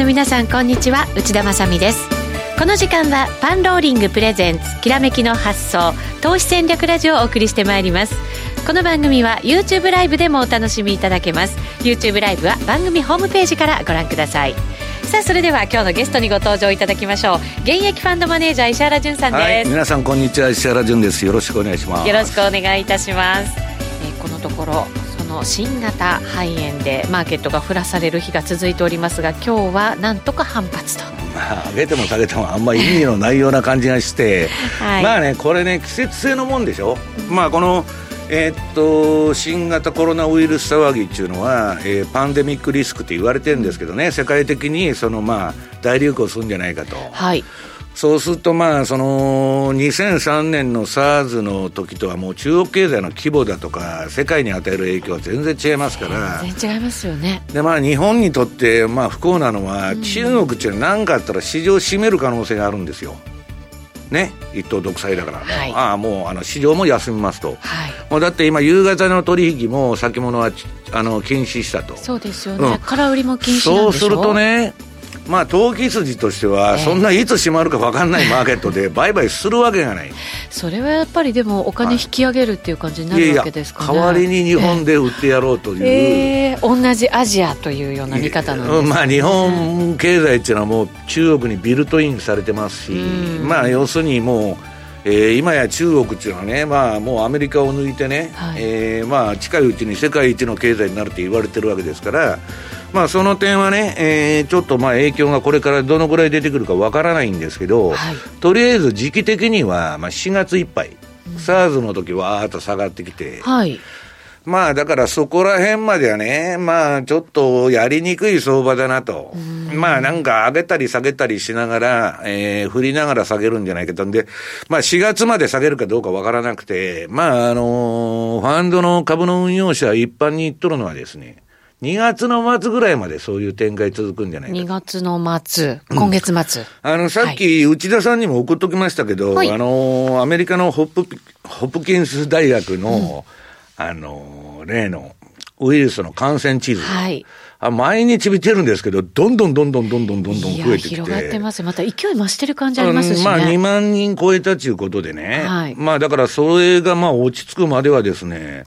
の皆さんこんにちは。内田まさです。この時間はパンローリングプレゼンツきらめきの発想投資戦略ラジオをお送りしてまいります。この番組は YouTube ライブでもお楽しみいただけます。YouTube ライブは番組ホームページからご覧ください。さあそれでは今日のゲストにご登場いただきましょう。現役ファンドマネージャー石原潤さんです、はい、皆さんこんにちは。石原潤です。よろしくお願いします。よろしくお願いいたします、えー、このところの新型肺炎でマーケットが降らされる日が続いておりますが今日はなんとか反発と。まあ、上げても下げてもあんまり意味のないような感じがして、はい、まあねこれね季節性のもんでしょ、うん、まあこのえー、っと新型コロナウイルス騒ぎっていうのは、えー、パンデミックリスクって言われてるんですけどね。世界的にそのまあ大流行するんじゃないかと。はいそうすると、まあ、その2003年の SARS の時とはもう中国経済の規模だとか世界に与える影響は全然違いますから。全然違いますよね。で、まあ、日本にとって、まあ、不幸なのは、中国って何かあったら市場を占める可能性があるんですよ。ね、一党独裁だから、はい、ああもうあの市場も休みますと、はい、もうだって今、夕方の取引も先物はあの禁止したと、そうですよね、うん、空売りも禁止そうするとね、まあ、投機筋としては、そんないつ閉まるか分かんないマーケットで 売買するわけがない、それはやっぱりでも、お金引き上げるっていう感じになるわけですか、ね、代わりに日本で売ってやろうという、えー、同じアジアというような見方なんです、ね、まあ、日本経済っていうのは、もう中国にビルトインされてますし、まあ、要するにもう、えー、今や中国っていうのはね、まあ、もうアメリカを抜いてね、はい、えー、まあ、近いうちに世界一の経済になるって言われてるわけですから、まあ、その点はね、えー、ちょっとまあ影響がこれからどのぐらい出てくるかわからないんですけど、はい、とりあえず時期的には、まあ、4月いっぱい、うん、SARS の時わーっと下がってきて、はい、まあだからそこら辺まではね、まあちょっとやりにくい相場だなと。まあなんか上げたり下げたりしながら、えー、振りながら下げるんじゃないかと。んで、まあ4月まで下げるかどうかわからなくて、まああのー、ファンドの株の運用者一般に言っとるのはですね、2月の末ぐらいまでそういう展開続くんじゃないか。2月の末、今月末。うん、あの、さっき内田さんにも送っときましたけど、はい、あの、アメリカのホップ、ホップキンス大学の、うん、あの、例のウイルスの感染地図。はい。あ毎日見てるんですけど、どんどんどんどんどんどんどんどん増えてきて。広がってますまた勢い増してる感じありますしね。まあ2万人超えたということでね。はい。まあだからそれがまあ落ち着くまではですね、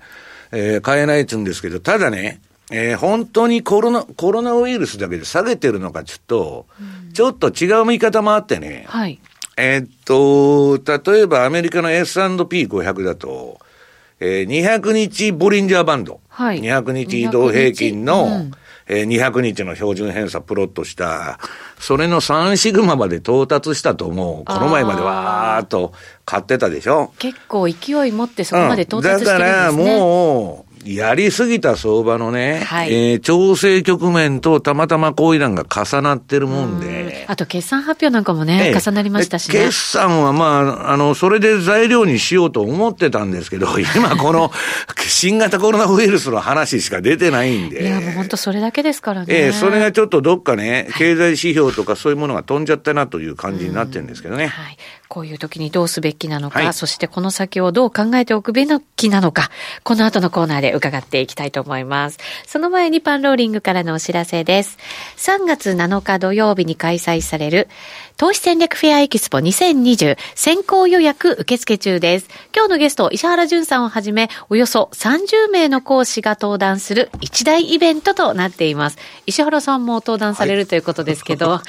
えー、買えないっつうんですけど、ただね、えー、本当にコロナ、コロナウイルスだけで下げてるのかちょっと、うん、ちょっと違う見方もあってね。はい。えー、っと、例えばアメリカの S&P500 だと、えー、200日ボリンジャーバンド。はい。200日移動平均の、うん、えー、200日の標準偏差プロットした、それの3シグマまで到達したと思う。この前までわーっと買ってたでしょ結構勢い持ってそこまで到達してるんですね、うん、だからもう、やりすぎた相場のね、はい、えー、調整局面とたまたま行為談が重なってるもんで。あと決算発表なんかもね、えー、重なりましたしね。決算はまあ、あの、それで材料にしようと思ってたんですけど、今この新型コロナウイルスの話しか出てないんで。いや、もう本当それだけですからね。えー、それがちょっとどっかね、経済指標とかそういうものが飛んじゃったなという感じになってるんですけどね。はい。こういう時にどうすべきなのか、はい、そしてこの先をどう考えておくべきなのか、この後のコーナーで伺っていきたいと思います。その前にパンローリングからのお知らせです。3月7日土曜日に開催される投資戦略フェアエキスポ2020先行予約受付中です。今日のゲスト、石原淳さんをはじめ、およそ30名の講師が登壇する一大イベントとなっています。石原さんも登壇されるということですけど。は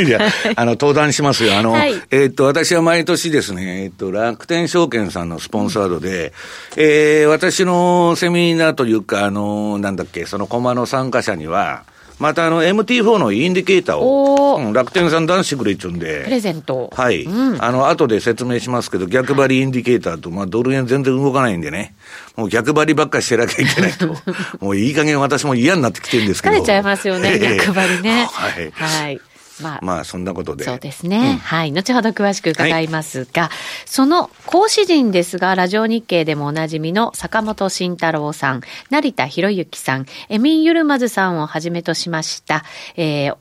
い、いや、あの、登壇しますよ。あの、はい、えー、っと、私は毎年ですね、えー、っと、楽天証券さんのスポンサードで、うん、えー、私のセミナーというか、あの、なんだっけ、そのコマの参加者には、またあの MT4 のインディケーターを、うん、楽天さん出してくれっちゅうんで。プレゼント。はい。うん、あの、後で説明しますけど、逆張りインディケーターと、まあ、ドル円全然動かないんでね。もう逆張りばっかりしてなきゃいけないと。もういい加減私も嫌になってきてるんですけど。疲れちゃいますよね、逆張りね。はい。はい。まあ、まあ、そんなことで。そうですね。うん、はい。後ほど詳しく伺いますが、はい、その講師陣ですが、ラジオ日経でもおなじみの坂本慎太郎さん、成田博之さん、エミン・ユルマズさんをはじめとしました、えー、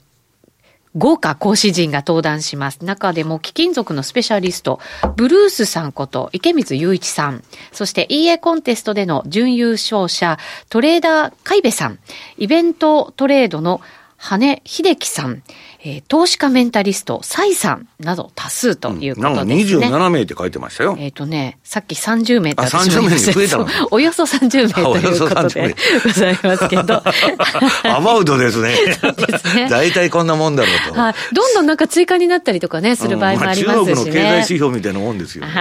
豪華講師陣が登壇します。中でも貴金属のスペシャリスト、ブルースさんこと池光雄一さん、そして EA コンテストでの準優勝者、トレーダー海部さん、イベントトレードの羽秀樹さん、えー、投資家メンタリスト、サイさんなど多数ということですね。うん、なんか27名って書いてましたよ。えっ、ー、とね、さっき30名って私も言いました増えたの およそ30名ということでございますけど。アバウトですね。ですね。大体こんなもんだろうと。はい。どんどんなんか追加になったりとかね、する場合もありますしね。うんまあ、中国の経済指標みたいなもんですよ、ね。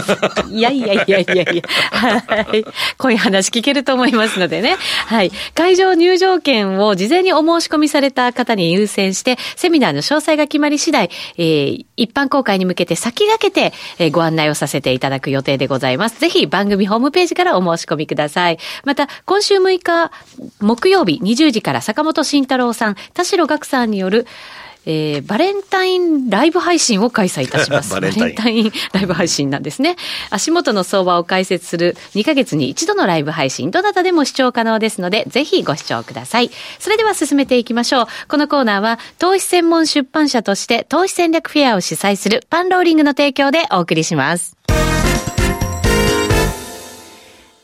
いやいやいやいやいや。はい。こういう話聞けると思いますのでね。はい。会場入場券を事前にお申し込みされた方に優先して、セミナーの詳細が決まり次第、えー、一般公開に向けて先駆けて、えー、ご案内をさせていただく予定でございます。ぜひ番組ホームページからお申し込みください。また、今週6日、木曜日20時から坂本慎太郎さん、田代岳さんによる、えー、バレンタインライブ配信を開催いたします。バレンタインライブ配信なんですね。足元の相場を解説する2ヶ月に一度のライブ配信、どなたでも視聴可能ですので、ぜひご視聴ください。それでは進めていきましょう。このコーナーは、投資専門出版社として投資戦略フェアを主催するパンローリングの提供でお送りします。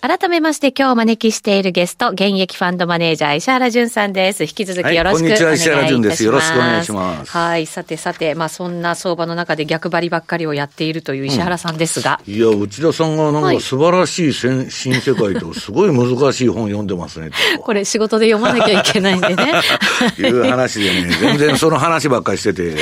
改めまして今日お招きしているゲスト、現役ファンドマネージャー、石原淳さんです。引き続きよろしくお願いいたします。はい、こんにちは、石原淳です。よろしくお願いします。はい、さてさて、まあそんな相場の中で逆張りばっかりをやっているという石原さんですが。うん、いや、内田さんがなんか素晴らしい新,、はい、新世界と、すごい難しい本読んでますね。これ仕事で読まなきゃいけないんでね。いう話でね、全然その話ばっかりしてて、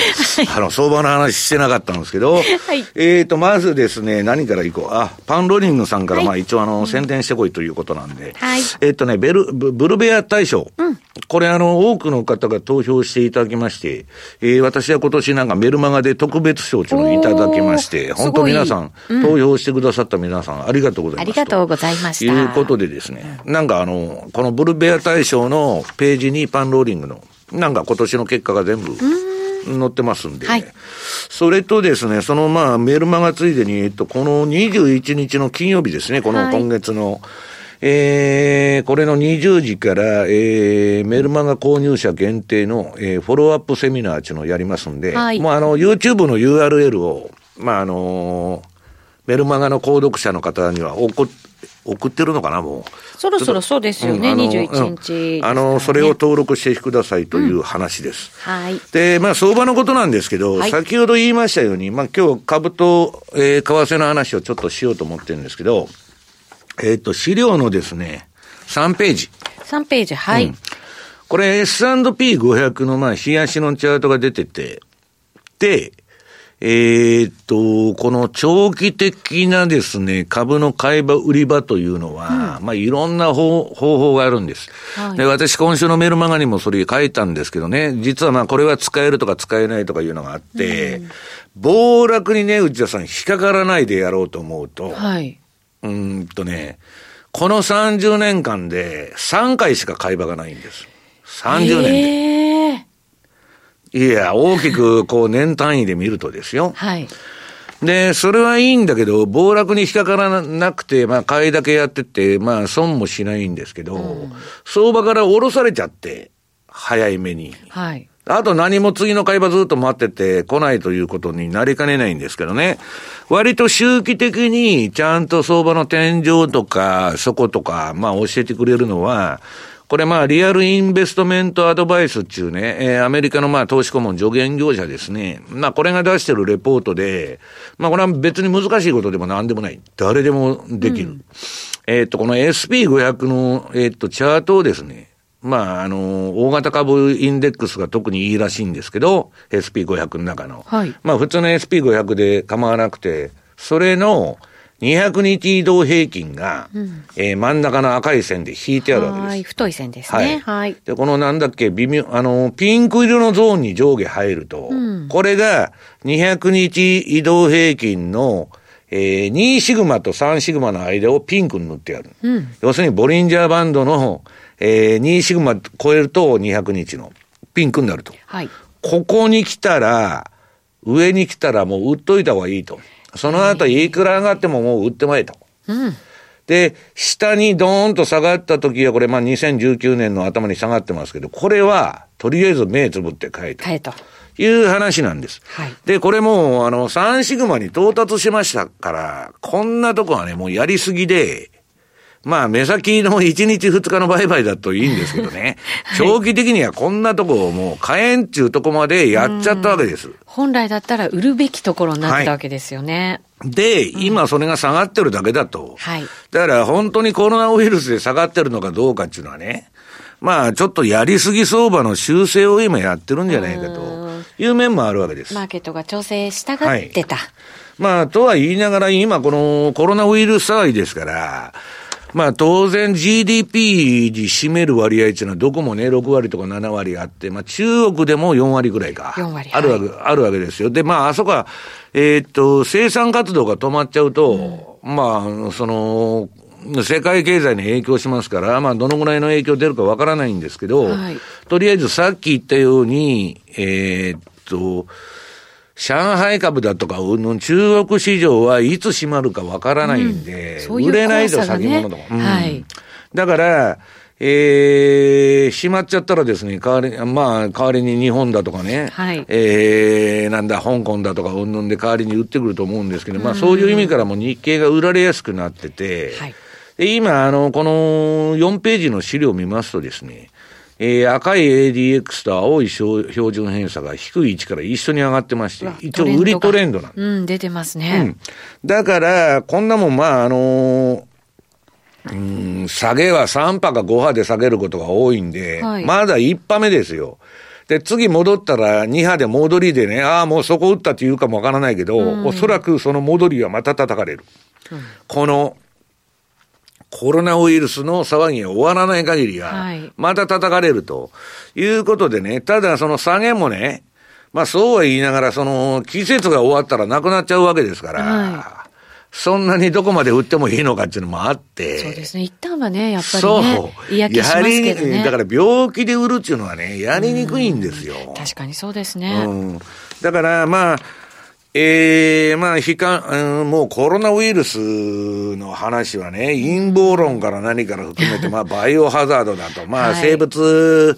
あの、相場の話してなかったんですけど、はい、えっと、まずですね、何からいこう。あ、パンロリングさんから、まあ一応あの、宣伝してこいということなんで、はい、えっとね、ベル、ブルベア大賞。うん、これあの、多くの方が投票していただきまして、えー、私は今年なんかメルマガで特別賞というのをいただきまして、本当皆さん、うん、投票してくださった皆さん、ありがとうございます。ありがとうございました。ということでですね、なんかあの、このブルベア大賞のページにパンローリングの、なんか今年の結果が全部、載ってますんで、はい、それとですね、そのまあメールマガついでに、えっと、この21日の金曜日ですね、この今月の、はいえー、これの20時から、えー、メルマガ購入者限定の、えー、フォローアップセミナーっていうのをやりますんで、はい、もうあの、YouTube の URL を、まあ、あのー、メルマガの購読者の方には送送ってるのかな、もう。そろそろそうですよね、うん、21日、ね、あの、それを登録してくださいという話です。うん、はい。で、まあ、相場のことなんですけど、はい、先ほど言いましたように、まあ、今日株と、えー、為替の話をちょっとしようと思ってるんですけど、えっ、ー、と、資料のですね、3ページ。3ページ、はい。うん、これ S&P500 のまあ、冷やしのチャートが出てて、で、えっ、と、この長期的なですね、株の買い場、売り場というのは、うん、まあいろんな方法があるんです、はい、で。私今週のメールマガにもそれ書いたんですけどね、実はまあこれは使えるとか使えないとかいうのがあって、うん、暴落にね、内田さん引っかからないでやろうと思うと、はい、うんとね、この30年間で3回しか買い場がないんです。30年で。えー、いや、大きくこう年単位で見るとですよ。はい。で、それはいいんだけど、暴落に引っかからなくて、まあ、買いだけやってて、まあ、損もしないんですけど、うん、相場から下ろされちゃって、早い目に。はい。あと何も次の買い場ずっと待ってて来ないということになりかねないんですけどね。割と周期的にちゃんと相場の天井とか、底とか、まあ教えてくれるのは、これまあリアルインベストメントアドバイスっていうね、えー、アメリカのまあ投資顧問助言業者ですね。まあこれが出してるレポートで、まあこれは別に難しいことでも何でもない。誰でもできる。うん、えっと、この SP500 の、えー、っと、チャートをですね、まあ、あの、大型株インデックスが特にいいらしいんですけど、SP500 の中の。はい。まあ、普通の SP500 で構わなくて、それの200日移動平均が、うん、えー、真ん中の赤い線で引いてあるわけです。はい、太い線ですね。はい。はい、で、このなんだっけ、微妙、あの、ピンク色のゾーンに上下入ると、うん、これが200日移動平均の、えー、2シグマと3シグマの間をピンクに塗ってある。うん、要するにボリンジャーバンドのえー、2シグマ超えると200日のピンクになると。はい。ここに来たら、上に来たらもう売っといた方がいいと。その後いくら上がってももう売ってまえと。うん。で、下にドーンと下がった時は、これまあ2019年の頭に下がってますけど、これは、とりあえず目つぶって買えと。買えと。いう話なんです。はい。で、これもう、あの、3シグマに到達しましたから、こんなとこはね、もうやりすぎで、まあ、目先の1日2日の売買だといいんですけどね、はい、長期的にはこんなとこをもう買えんちゅうとこまでやっちゃったわけです。本来だったら売るべきところになってたわけですよね。はい、で、今それが下がってるだけだと。はい。だから本当にコロナウイルスで下がってるのかどうかっていうのはね、まあ、ちょっとやりすぎ相場の修正を今やってるんじゃないかという面もあるわけです。マーケットが調整したがってた。はい、まあ、とは言いながら、今このコロナウイルス騒ぎですから、まあ当然 GDP に占める割合っていうのはどこもね、6割とか7割あって、まあ中国でも4割ぐらいか。4割。あるわけ、はい、あるわけですよ。で、まああそこは、えー、っと、生産活動が止まっちゃうと、うん、まあ、その、世界経済に影響しますから、まあ、どのぐらいの影響出るかわからないんですけど、はい、とりあえずさっき言ったように、えー、っと、上海株だとか、中国市場はいつ閉まるかわからないんで、うんううね、売れないと先物とか。うん、はい。だから、えー、閉まっちゃったらですね、代わり、まあ、代わりに日本だとかね、はい、えー、なんだ、香港だとか、うんぬんで代わりに売ってくると思うんですけど、まあ、そういう意味からも日経が売られやすくなってて、はい、で今、あの、この4ページの資料を見ますとですね、えー、赤い ADX と青い標準偏差が低い位置から一緒に上がってまして、一応売りトレンドなんうん、出てますね。うん。だから、こんなもん、まあ、あのー、うん、下げは3波か5波で下げることが多いんで、はい、まだ1波目ですよ。で、次戻ったら2波で戻りでね、ああ、もうそこ打ったって言うかもわからないけど、うん、おそらくその戻りはまた叩かれる。うん、このコロナウイルスの騒ぎが終わらない限りは、また叩かれるということでね、ただその下げもね、まあそうは言いながら、その季節が終わったらなくなっちゃうわけですから、はい、そんなにどこまで売ってもいいのかっていうのもあって。そうですね。一旦はね、やっぱりね、そう嫌気しますけどね。だから病気で売るっていうのはね、やりにくいんですよ。確かにそうですね。うん。だからまあ、ええー、まあ、悲観、うん、もうコロナウイルスの話はね、陰謀論から何から含めて、まあ、バイオハザードだと、まあ、生物、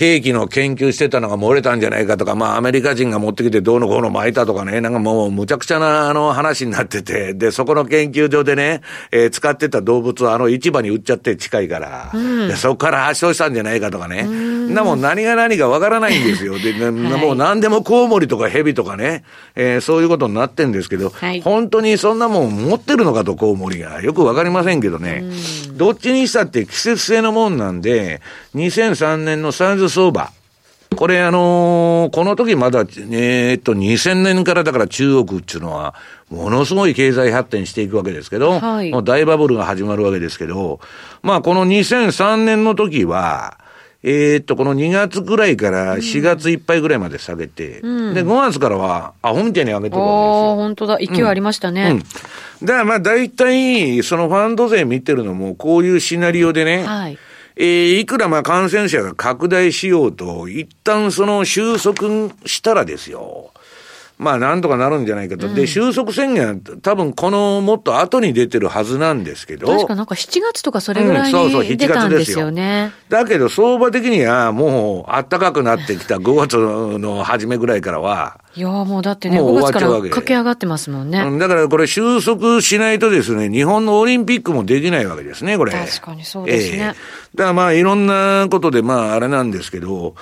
兵器の研究してたのが漏れたんじゃないかとか、まあアメリカ人が持ってきてどうのこうの巻いたとかね、なんかもうむちゃくちゃなあの話になってて、で、そこの研究所でね、えー、使ってた動物はあの市場に売っちゃって近いから、うん、でそこから発症したんじゃないかとかね、んなもん何が何かわからないんですよ。で、はい、もう何でもコウモリとかヘビとかね、えー、そういうことになってんですけど、はい、本当にそんなもん持ってるのかとコウモリが。よくわかりませんけどね、どっちにしたって季節性のもんなんで、2003年のサイズ相場。これあのー、この時まだ、えー、っと、2000年からだから中国っていうのは、ものすごい経済発展していくわけですけど、はい、もう大バブルが始まるわけですけど、まあこの2003年の時は、えー、っと、この2月ぐらいから4月いっぱいぐらいまで下げて、うん、で、5月からは、アホみたいに上げてるわけですよ。ああ、本当だ。勢いありましたね。うん、うんだからまあ大体、そのファンド税見てるのも、こういうシナリオでね、はい、えー、いくらまあ感染者が拡大しようと、一旦その収束したらですよ。まあなんとかなるんじゃないかと。うん、で、収束宣言多分このもっと後に出てるはずなんですけど。確か？なんか7月とかそれぐらいに出たんですよね。うん、だけど相場的にはもう暖かくなってきた5月の初めぐらいからは。いやもうだってね、5月から駆け上がってますもんね。だからこれ収束しないとですね、日本のオリンピックもできないわけですね、これ。確かにそうですね。えー、だからまあいろんなことでまああれなんですけど、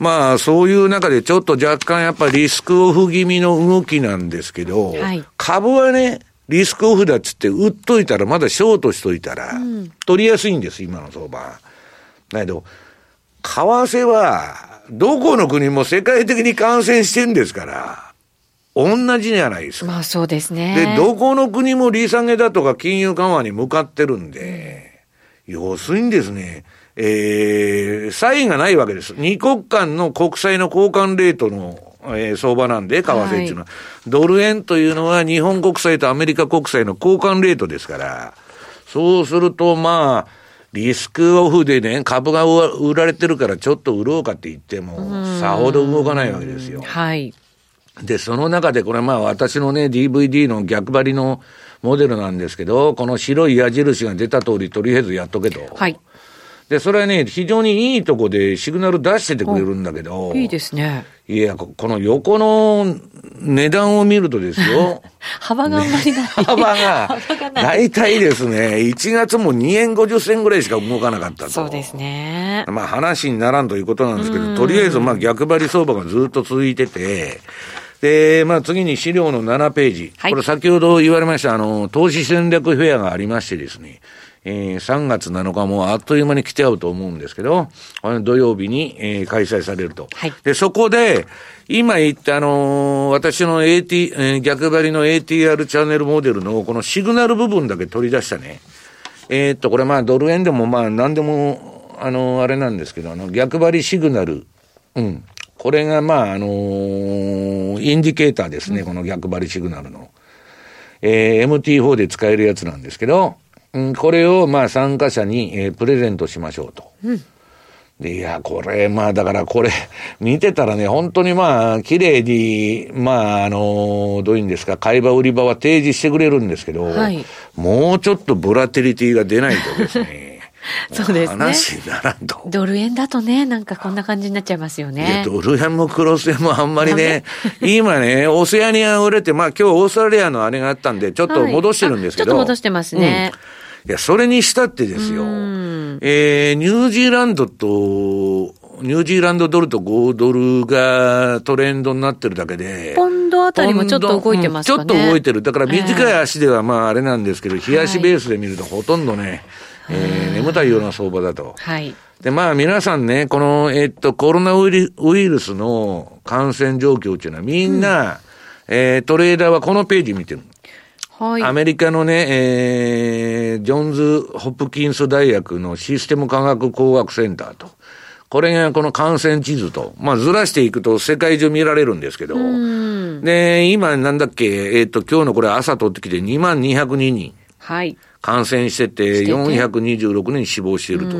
まあ、そういう中でちょっと若干やっぱりリスクオフ気味の動きなんですけど、はい、株はね、リスクオフだっつって売っといたら、まだショートしといたら、取りやすいんです、今の相場。だけど、為替は、どこの国も世界的に感染してんですから、同じじゃないですか。まあそうですね。で、どこの国も利下げだとか金融緩和に向かってるんで、要するにですね、えー、差異がないわけです。二国間の国債の交換レートの、えー、相場なんで、為替っていうのは、はい、ドル円というのは日本国債とアメリカ国債の交換レートですから、そうすると、まあ、リスクオフでね、株が売られてるからちょっと売ろうかって言っても、さほど動かないわけですよ。はい。で、その中でこれまあ私のね、DVD の逆張りのモデルなんですけど、この白い矢印が出た通りとりあえずやっとけと。はい。で、それはね、非常にいいとこでシグナル出しててくれるんだけど。いいですね。いや、この横の値段を見るとですよ。幅があんまりない。幅が、大体ですね、1月も2円50銭ぐらいしか動かなかったと。そうですね。まあ話にならんということなんですけど、とりあえずまあ逆張り相場がずっと続いてて、で、まあ次に資料の7ページ。はい、これ先ほど言われました、あの、投資戦略フェアがありましてですね。えー、3月7日もあっという間に来ちゃうと思うんですけど、土曜日に、えー、開催されると。はい、で、そこで、今言ったあのー、私の AT、えー、逆張りの ATR チャンネルモデルのこのシグナル部分だけ取り出したね。えー、っと、これまあドル円でもまあ何でも、あのー、あれなんですけど、あの、逆張りシグナル。うん。これがまあ、あのー、インディケーターですね、うん、この逆張りシグナルの。えー、MT4 で使えるやつなんですけど、うん、これをまあ参加者に、えー、プレゼントしましょうと。うん、で、いや、これ、まあだからこれ、見てたらね、本当にまあ、綺麗に、まあ、あの、どういうんですか、買い場売り場は提示してくれるんですけど、はい、もうちょっとボラテリティが出ないとですね、そうですね。話にならんと。ドル円だとね、なんかこんな感じになっちゃいますよね。ドル円もクロス円もあんまりね、今ね、オセアニア売れて、まあ今日オーストラリアのあれがあったんで、ちょっと戻してるんですけど。はい、ちょっと戻してますね。うんいや、それにしたってですよ。えー、ニュージーランドと、ニュージーランドドルと5ドルがトレンドになってるだけで。ポンドあたりもちょっと動いてますかね、うん、ちょっと動いてる。だから短い足ではまああれなんですけど、冷やしベースで見るとほとんどね、はい、えー、眠たいような相場だと。はい。で、まあ皆さんね、この、えっと、コロナウイルスの感染状況っていうのはみんな、うん、えー、トレーダーはこのページ見てる。はい、アメリカのね、えー、ジョンズ・ホプキンス大学のシステム科学工学センターと。これがこの感染地図と、まあずらしていくと世界中見られるんですけど、で、今なんだっけ、えっ、ー、と、今日のこれ朝取ってきて2万202人。はい。感染してて、426人死亡していると。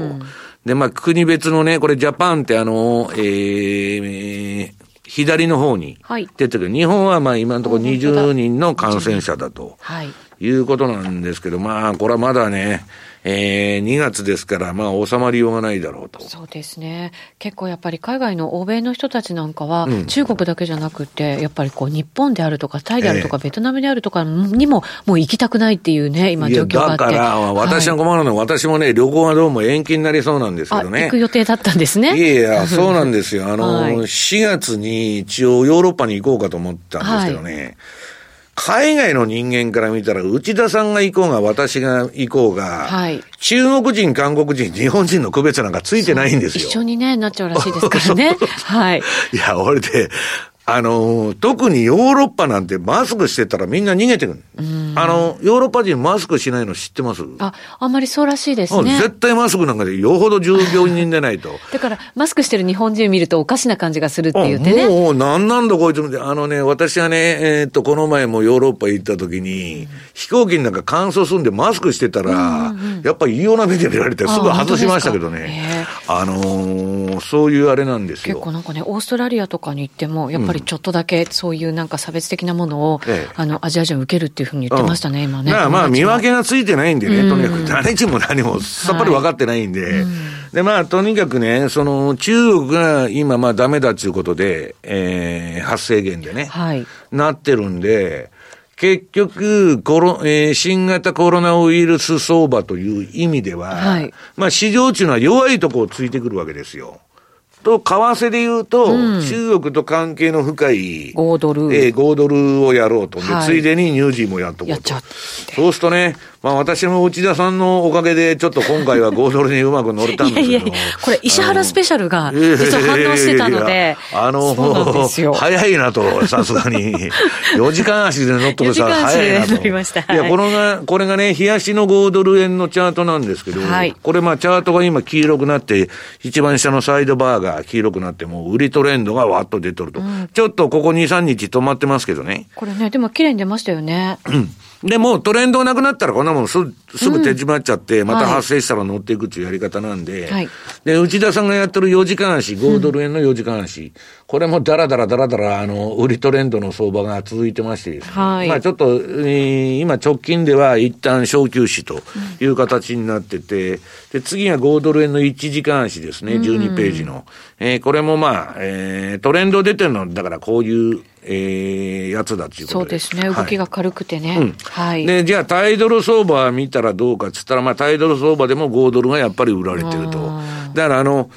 で、まあ国別のね、これジャパンってあの、えー、左の方に出てくる。はい、日本はまあ今のところ20人の感染者だと。はい。いうことなんですけど、まあ、これはまだね、えー、2月ですから、まあ、収まりようがないだろうと。そうですね。結構やっぱり海外の欧米の人たちなんかは、うん、中国だけじゃなくて、やっぱりこう、日本であるとか、タイであるとか、えー、ベトナムであるとかにも、もう行きたくないっていうね、今状況があって。だから、私が困るのは、はい、私もね、旅行がどうも延期になりそうなんですけどね。行く予定だったんですね。いやいや、そうなんですよ。あの、はい、4月に一応ヨーロッパに行こうかと思ったんですけどね。はい海外の人間から見たら、内田さんが行こうが、私が行こうが、はい、中国人、韓国人、日本人の区別なんかついてないんですよ。一緒にね、なっちゃうらしいですからね。はい。いや、俺で、あの、特にヨーロッパなんてマスクしてたらみんな逃げてくる。あの、ヨーロッパ人マスクしないの知ってます？あ、あんまりそうらしいですね。絶対マスクなんかでよほど従業員でないと。だから、マスクしてる日本人見るとおかしな感じがするって言ってね。もう、なんなんだこいつあのね、私はね、えー、っと、この前もヨーロッパ行った時に、うん、飛行機なんか乾燥すんでマスクしてたら、うんうん、やっぱり異様な目で見られてすぐ外しましたけどね。あのー、そういうあれなんですよ。結構なんかね、オーストラリアとかに行っても、やっぱりちょっとだけ、そういうなんか差別的なものを、ええ、あの、アジア人受けるっていうふうに言ってましたね、うん、今ね。まあまあ、見分けがついてないんでね、とにかく誰にも何もさっぱり分かってないんで、はい。で、まあ、とにかくね、その、中国が今、まあ、ダメだっていうことで、えー、発生源でね、はい、なってるんで、結局、コロ、えー、新型コロナウイルス相場という意味では、はい、まあ、市場っていうのは弱いとこをついてくるわけですよ。と、為替で言うと、うん、中国と関係の深い、5ドル。えー、5ドルをやろうと。で、はい、ついでにニュージーもやっとこうと。そうするとね、まあ私も内田さんのおかげで、ちょっと今回は5ドルにうまく乗れたんですけどいやいやこれ石原スペシャルが、実は反応してたので、あの、早いなと、さすがに。4時間足で乗っとくさ、早いなと。いや、これが、これがね、冷やしの5ドル円のチャートなんですけど、はい、これまあチャートが今黄色くなって、一番下のサイドバーが黄色くなって、もう売りトレンドがわっと出とると。うん、ちょっとここ2、3日止まってますけどね。これね、でも綺麗に出ましたよね。うん。でもトレンドなくなったらこんなもんすすぐ手締まっちゃって、また発生したら乗っていくっていうやり方なんで、はい、で、内田さんがやってる4時間足、5ドル円の4時間足、うん、これもだらだらだらだら、あの、売りトレンドの相場が続いてましてですね、はい、まあちょっと、えー、今直近では一旦小休止という形になってて、で、次が5ドル円の1時間足ですね、12ページの。うん、えー、これもまあ、えー、トレンド出てるの、だからこういう、えー、やつだいうことで。そうですね。動きが軽くてね。はい。うん、はい、で、じゃあ、タイドル相場見たらどうかっつったら、まあ、タイドル相場でも5ドルがやっぱり売られてると。だから、あの、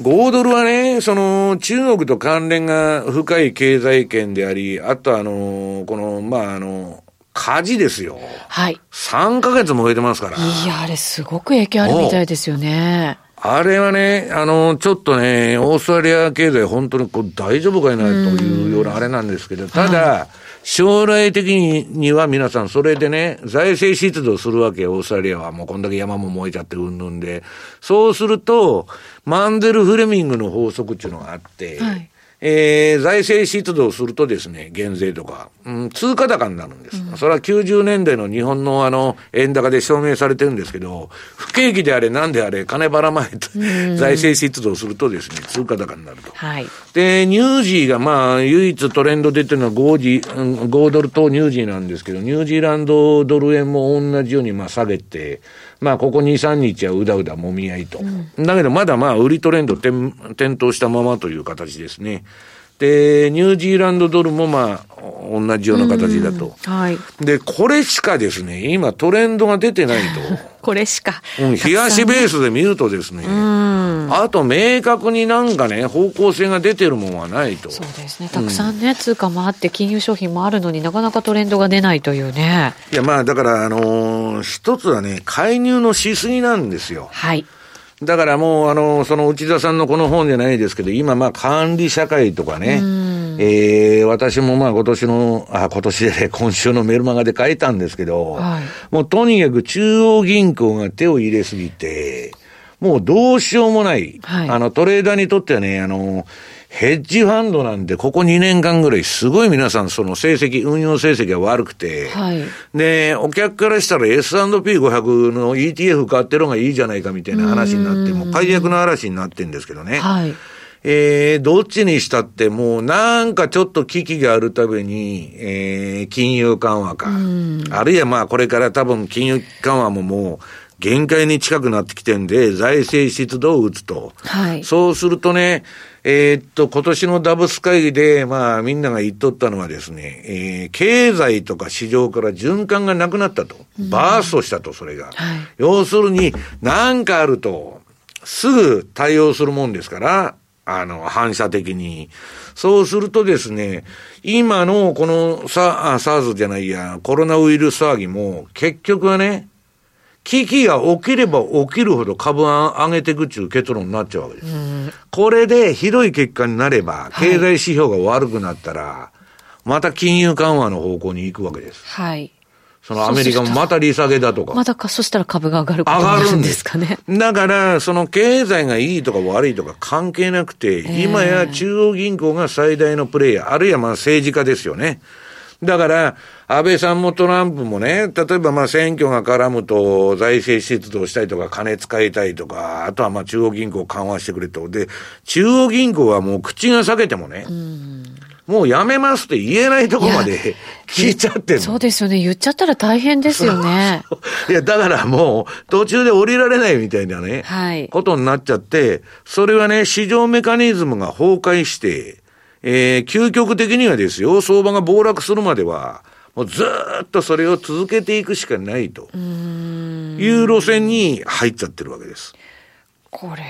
5ドルはね、その、中国と関連が深い経済圏であり、あとあの、この、まあ、あの、火事ですよ。はい。3ヶ月も増えてますから。いや、あれすごく影響あるみたいですよね。あれはね、あの、ちょっとね、オーストラリア経済本当にこう大丈夫かいなというようなあれなんですけど、ただ、将来的には皆さんそれでね、財政出動するわけよ、オーストラリアは。もうこんだけ山も燃えちゃってうんぬんで。そうすると、マンデル・フレミングの法則っていうのがあって、はいえー、財政出動するとですね、減税とか、うん、通貨高になるんです。うん、それは90年代の日本のあの、円高で証明されてるんですけど、不景気であれ何であれ、金ばらまいと、財政出動するとですね、通貨高になると。はい。で、ニュージーがまあ、唯一トレンド出てるのは5ジ、5ドルとニュージーなんですけど、ニュージーランドドル円も同じようにまあ下げて、まあ、ここ2、3日はうだうだもみ合いと。うん、だけど、まだまあ、売りトレンド点、点灯したままという形ですね。で、ニュージーランドドルもまあ、同じような形だと。はい。で、これしかですね、今トレンドが出てないと。これしか。うん、冷やしベースで見るとですね、あと明確になんかね、方向性が出てるもんはないと。そうですね。たくさんね、うん、通貨もあって、金融商品もあるのになかなかトレンドが出ないというね。いや、まあ、だから、あのー、一つはね、介入のしすぎなんですよ。はい。だからもう、あの、その内田さんのこの本じゃないですけど、今まあ管理社会とかね、えー、私もまあ今年の、あ、今年で、今週のメルマガで書いたんですけど、はい、もうとにかく中央銀行が手を入れすぎて、もうどうしようもない。はい、あの、トレーダーにとってはね、あの、ヘッジファンドなんで、ここ2年間ぐらい、すごい皆さん、その成績、運用成績が悪くて、はい、で、お客からしたら S&P500 の ETF 買ってる方がいいじゃないかみたいな話になって、もう解約の嵐になってんですけどね。はいえー、どっちにしたってもうなんかちょっと危機があるたびに、えー、金融緩和か。あるいはまあこれから多分金融緩和ももう限界に近くなってきてんで、財政出動を打つと。はい。そうするとね、えー、っと、今年のダブス会議で、まあ、みんなが言っとったのはですね、えー、経済とか市場から循環がなくなったと。バーストしたと、それが。はい、要するに、なんかあると、すぐ対応するもんですから、あの、反射的に。そうするとですね、今のこのサ、あ、サーズじゃないや、コロナウイルス騒ぎも、結局はね、危機が起きれば起きるほど株は上げていくっていう結論になっちゃうわけです。これでひどい結果になれば、経済指標が悪くなったら、はい、また金融緩和の方向に行くわけです。はい。そのアメリカもまた利下げだとか。またか、そしたら株が上がることになるんですかね。だから、その経済がいいとか悪いとか関係なくて、えー、今や中央銀行が最大のプレイヤー、あるいはまあ政治家ですよね。だから、安倍さんもトランプもね、例えばまあ選挙が絡むと財政出動したりとか金使いたいとか、あとはまあ中央銀行緩和してくれと。で、中央銀行はもう口が裂けてもね、もうやめますって言えないとこまで聞いちゃってるそうですよね。言っちゃったら大変ですよね。いや、だからもう途中で降りられないみたいなね、はい、ことになっちゃって、それはね、市場メカニズムが崩壊して、えー、究極的にはですよ、相場が暴落するまでは、もうずっとそれを続けていくしかないという路線に入っちゃってるわけです。これ、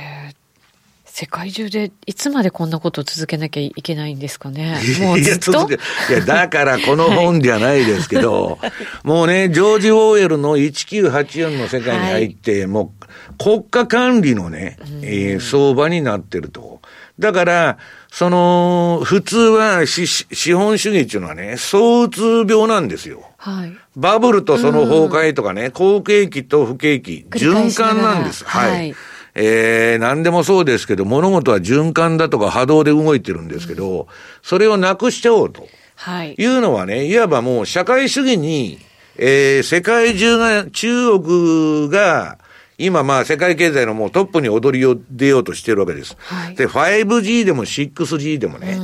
世界中でいつまでこんなことを続けなきゃいけないんですかね？もうずっと？いや、だからこの本じゃないですけど、はい、もうね、ジョージ・ウォーエルの1984の世界に入って、はい、もう国家管理のね、えー、相場になってると。だから、その、普通は資本主義っていうのはね、相うつ病なんですよ。はい。バブルとその崩壊とかね、好景気と不景気、循環なんです。はい、はいえー、何でもそうですけど、物事は循環だとか波動で動いてるんですけど、うん、それをなくしちゃおうと。はい。いうのはね、いわばもう社会主義に、えー、世界中が、中国が、今まあ世界経済のもうトップに踊りを出ようとしてるわけです。はい、で、5G でも 6G でもね、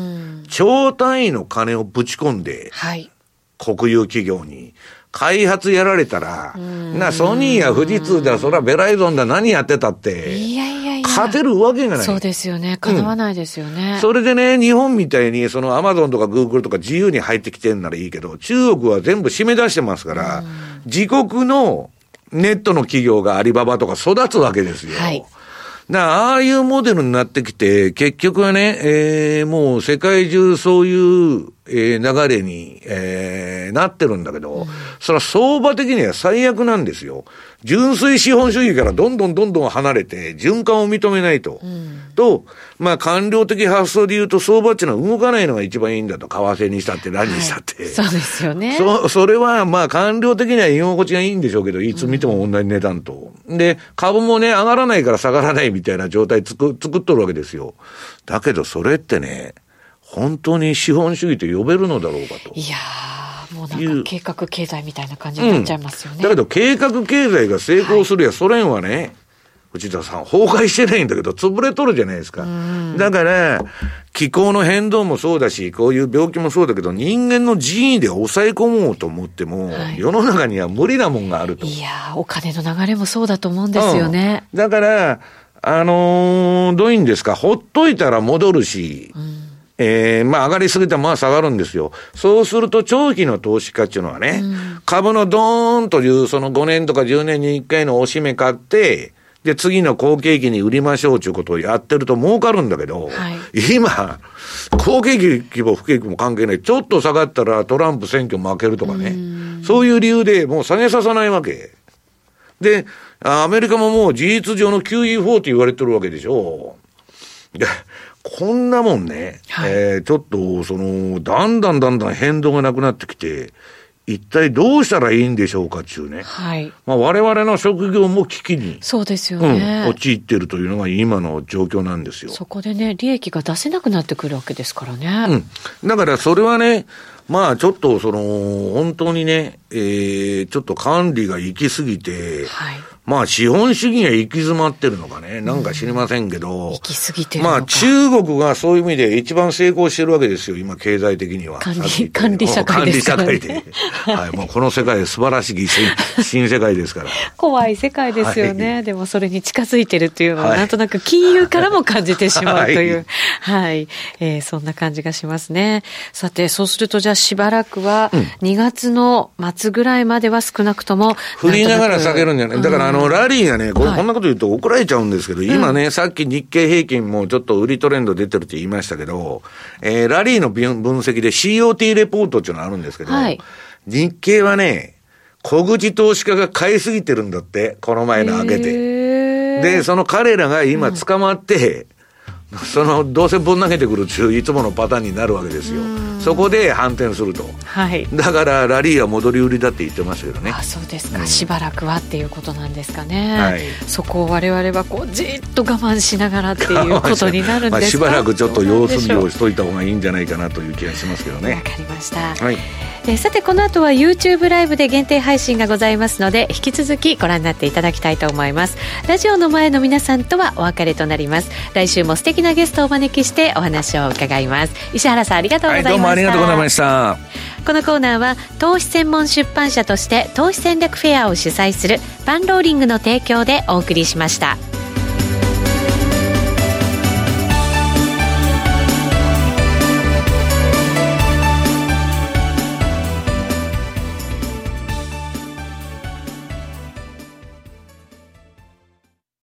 超単位の金をぶち込んで、はい、国有企業に、開発やられたら、な、ソニーや富士通だ、そらベライゾンだ、何やってたって、いやいやいや。勝てるわけがない。そうですよね。叶わないですよね、うん、それでね、日本みたいに、そのアマゾンとかグーグルとか自由に入ってきてんならいいけど、中国は全部締め出してますから、自国のネットの企業がアリババとか育つわけですよ。はい。だああいうモデルになってきて、結局はね、えー、もう世界中そういう、えー、流れに、えー、なってるんだけど、うん、それは相場的には最悪なんですよ。純粋資本主義からどんどんどんどん離れて、循環を認めないと。うん、と、まあ、官僚的発想で言うと、相場っていうのは動かないのが一番いいんだと。為替にしたって何にしたって。はい、そうですよね。そ、それは、まあ、官僚的には居心地がいいんでしょうけど、いつ見ても同じ値段と。うん、で、株もね、上がらないから下がらないみたいな状態つく、作っとるわけですよ。だけど、それってね、本当に資本主義と呼べるのだろうかと。いやー。もうなんか計画経済みたいな感じになっちゃいますよね。うん、だけど計画経済が成功するや、ソ連はね、内田さん、崩壊してないんだけど、潰れとるじゃないですか。だから、気候の変動もそうだし、こういう病気もそうだけど、人間の人為で抑え込もうと思っても、はい、世の中には無理なもんがあると。いやお金の流れもそうだと思うんですよね。うん、だから、あのー、どういうんですか、ほっといたら戻るし、うんえー、まあ上がりすぎてまあ下がるんですよ。そうすると長期の投資家っていうのはね、うん、株のドーンというその5年とか10年に1回の押し目買って、で、次の好景気に売りましょうということをやってると儲かるんだけど、はい、今、好景気も不景気も関係ない。ちょっと下がったらトランプ選挙負けるとかね。うそういう理由でもう下げさせないわけ。で、アメリカももう事実上の QE4 って言われてるわけでしょ。で、こんなもんね、はい、えー、ちょっと、その、だんだんだんだん変動がなくなってきて、一体どうしたらいいんでしょうかっていうね。はい。まあ我々の職業も危機に。そうですよね。うん、陥ってるというのが今の状況なんですよ。そこでね、利益が出せなくなってくるわけですからね。うん。だからそれはね、まあちょっとその、本当にね、えー、ちょっと管理が行き過ぎて、はい。まあ資本主義が行き詰まってるのかね、なんか知りませんけど、行き過ぎてるまあ中国がそういう意味で一番成功してるわけですよ、今経済的には。管理、管理社会ですね。管理社会で。はい、もうこの世界素晴らしい新 新世界ですから。怖い世界ですよね。はい、でもそれに近づいてるっていうのは、なんとなく金融からも感じてしまうという、はい、はい、えー、そんな感じがしますね。さて、そうするとじゃあしばらくは2月の末ぐらいまでは少なくとも、振りながら下げるんじゃない、だからの、ラリーがね、こんなこと言うと怒られちゃうんですけど、今ね、さっき日経平均もちょっと売りトレンド出てるって言いましたけど、えー、ラリーの分析で COT レポートっていうのがあるんですけど、はい、日経はね、小口投資家が買いすぎてるんだって、この前の上げて。で、その彼らが今捕まって、その、どうせぶん投げてくるっていういつものパターンになるわけですよ。そこで反転すると。はい。だから、ラリーは戻り売りだって言ってましたけどね。あ、そうですか、うん、しばらくはっていうことなんですかね。はい。そこを我々はこう、じっと我慢しながらっていう ことになるんですかまあ、しばらくちょっと様子見をしといた方がいいんじゃないかなという気がしますけどね。わかりました。はい。えさてこの後は YouTube ライブで限定配信がございますので引き続きご覧になっていただきたいと思いますラジオの前の皆さんとはお別れとなります来週も素敵なゲストをお招きしてお話を伺います。石原さんありがとうございました、はい、どうもありがとうございました。このコーナーは投資専門出版社として投資戦略フェアを主催するパンローリングの提供でお送りしました。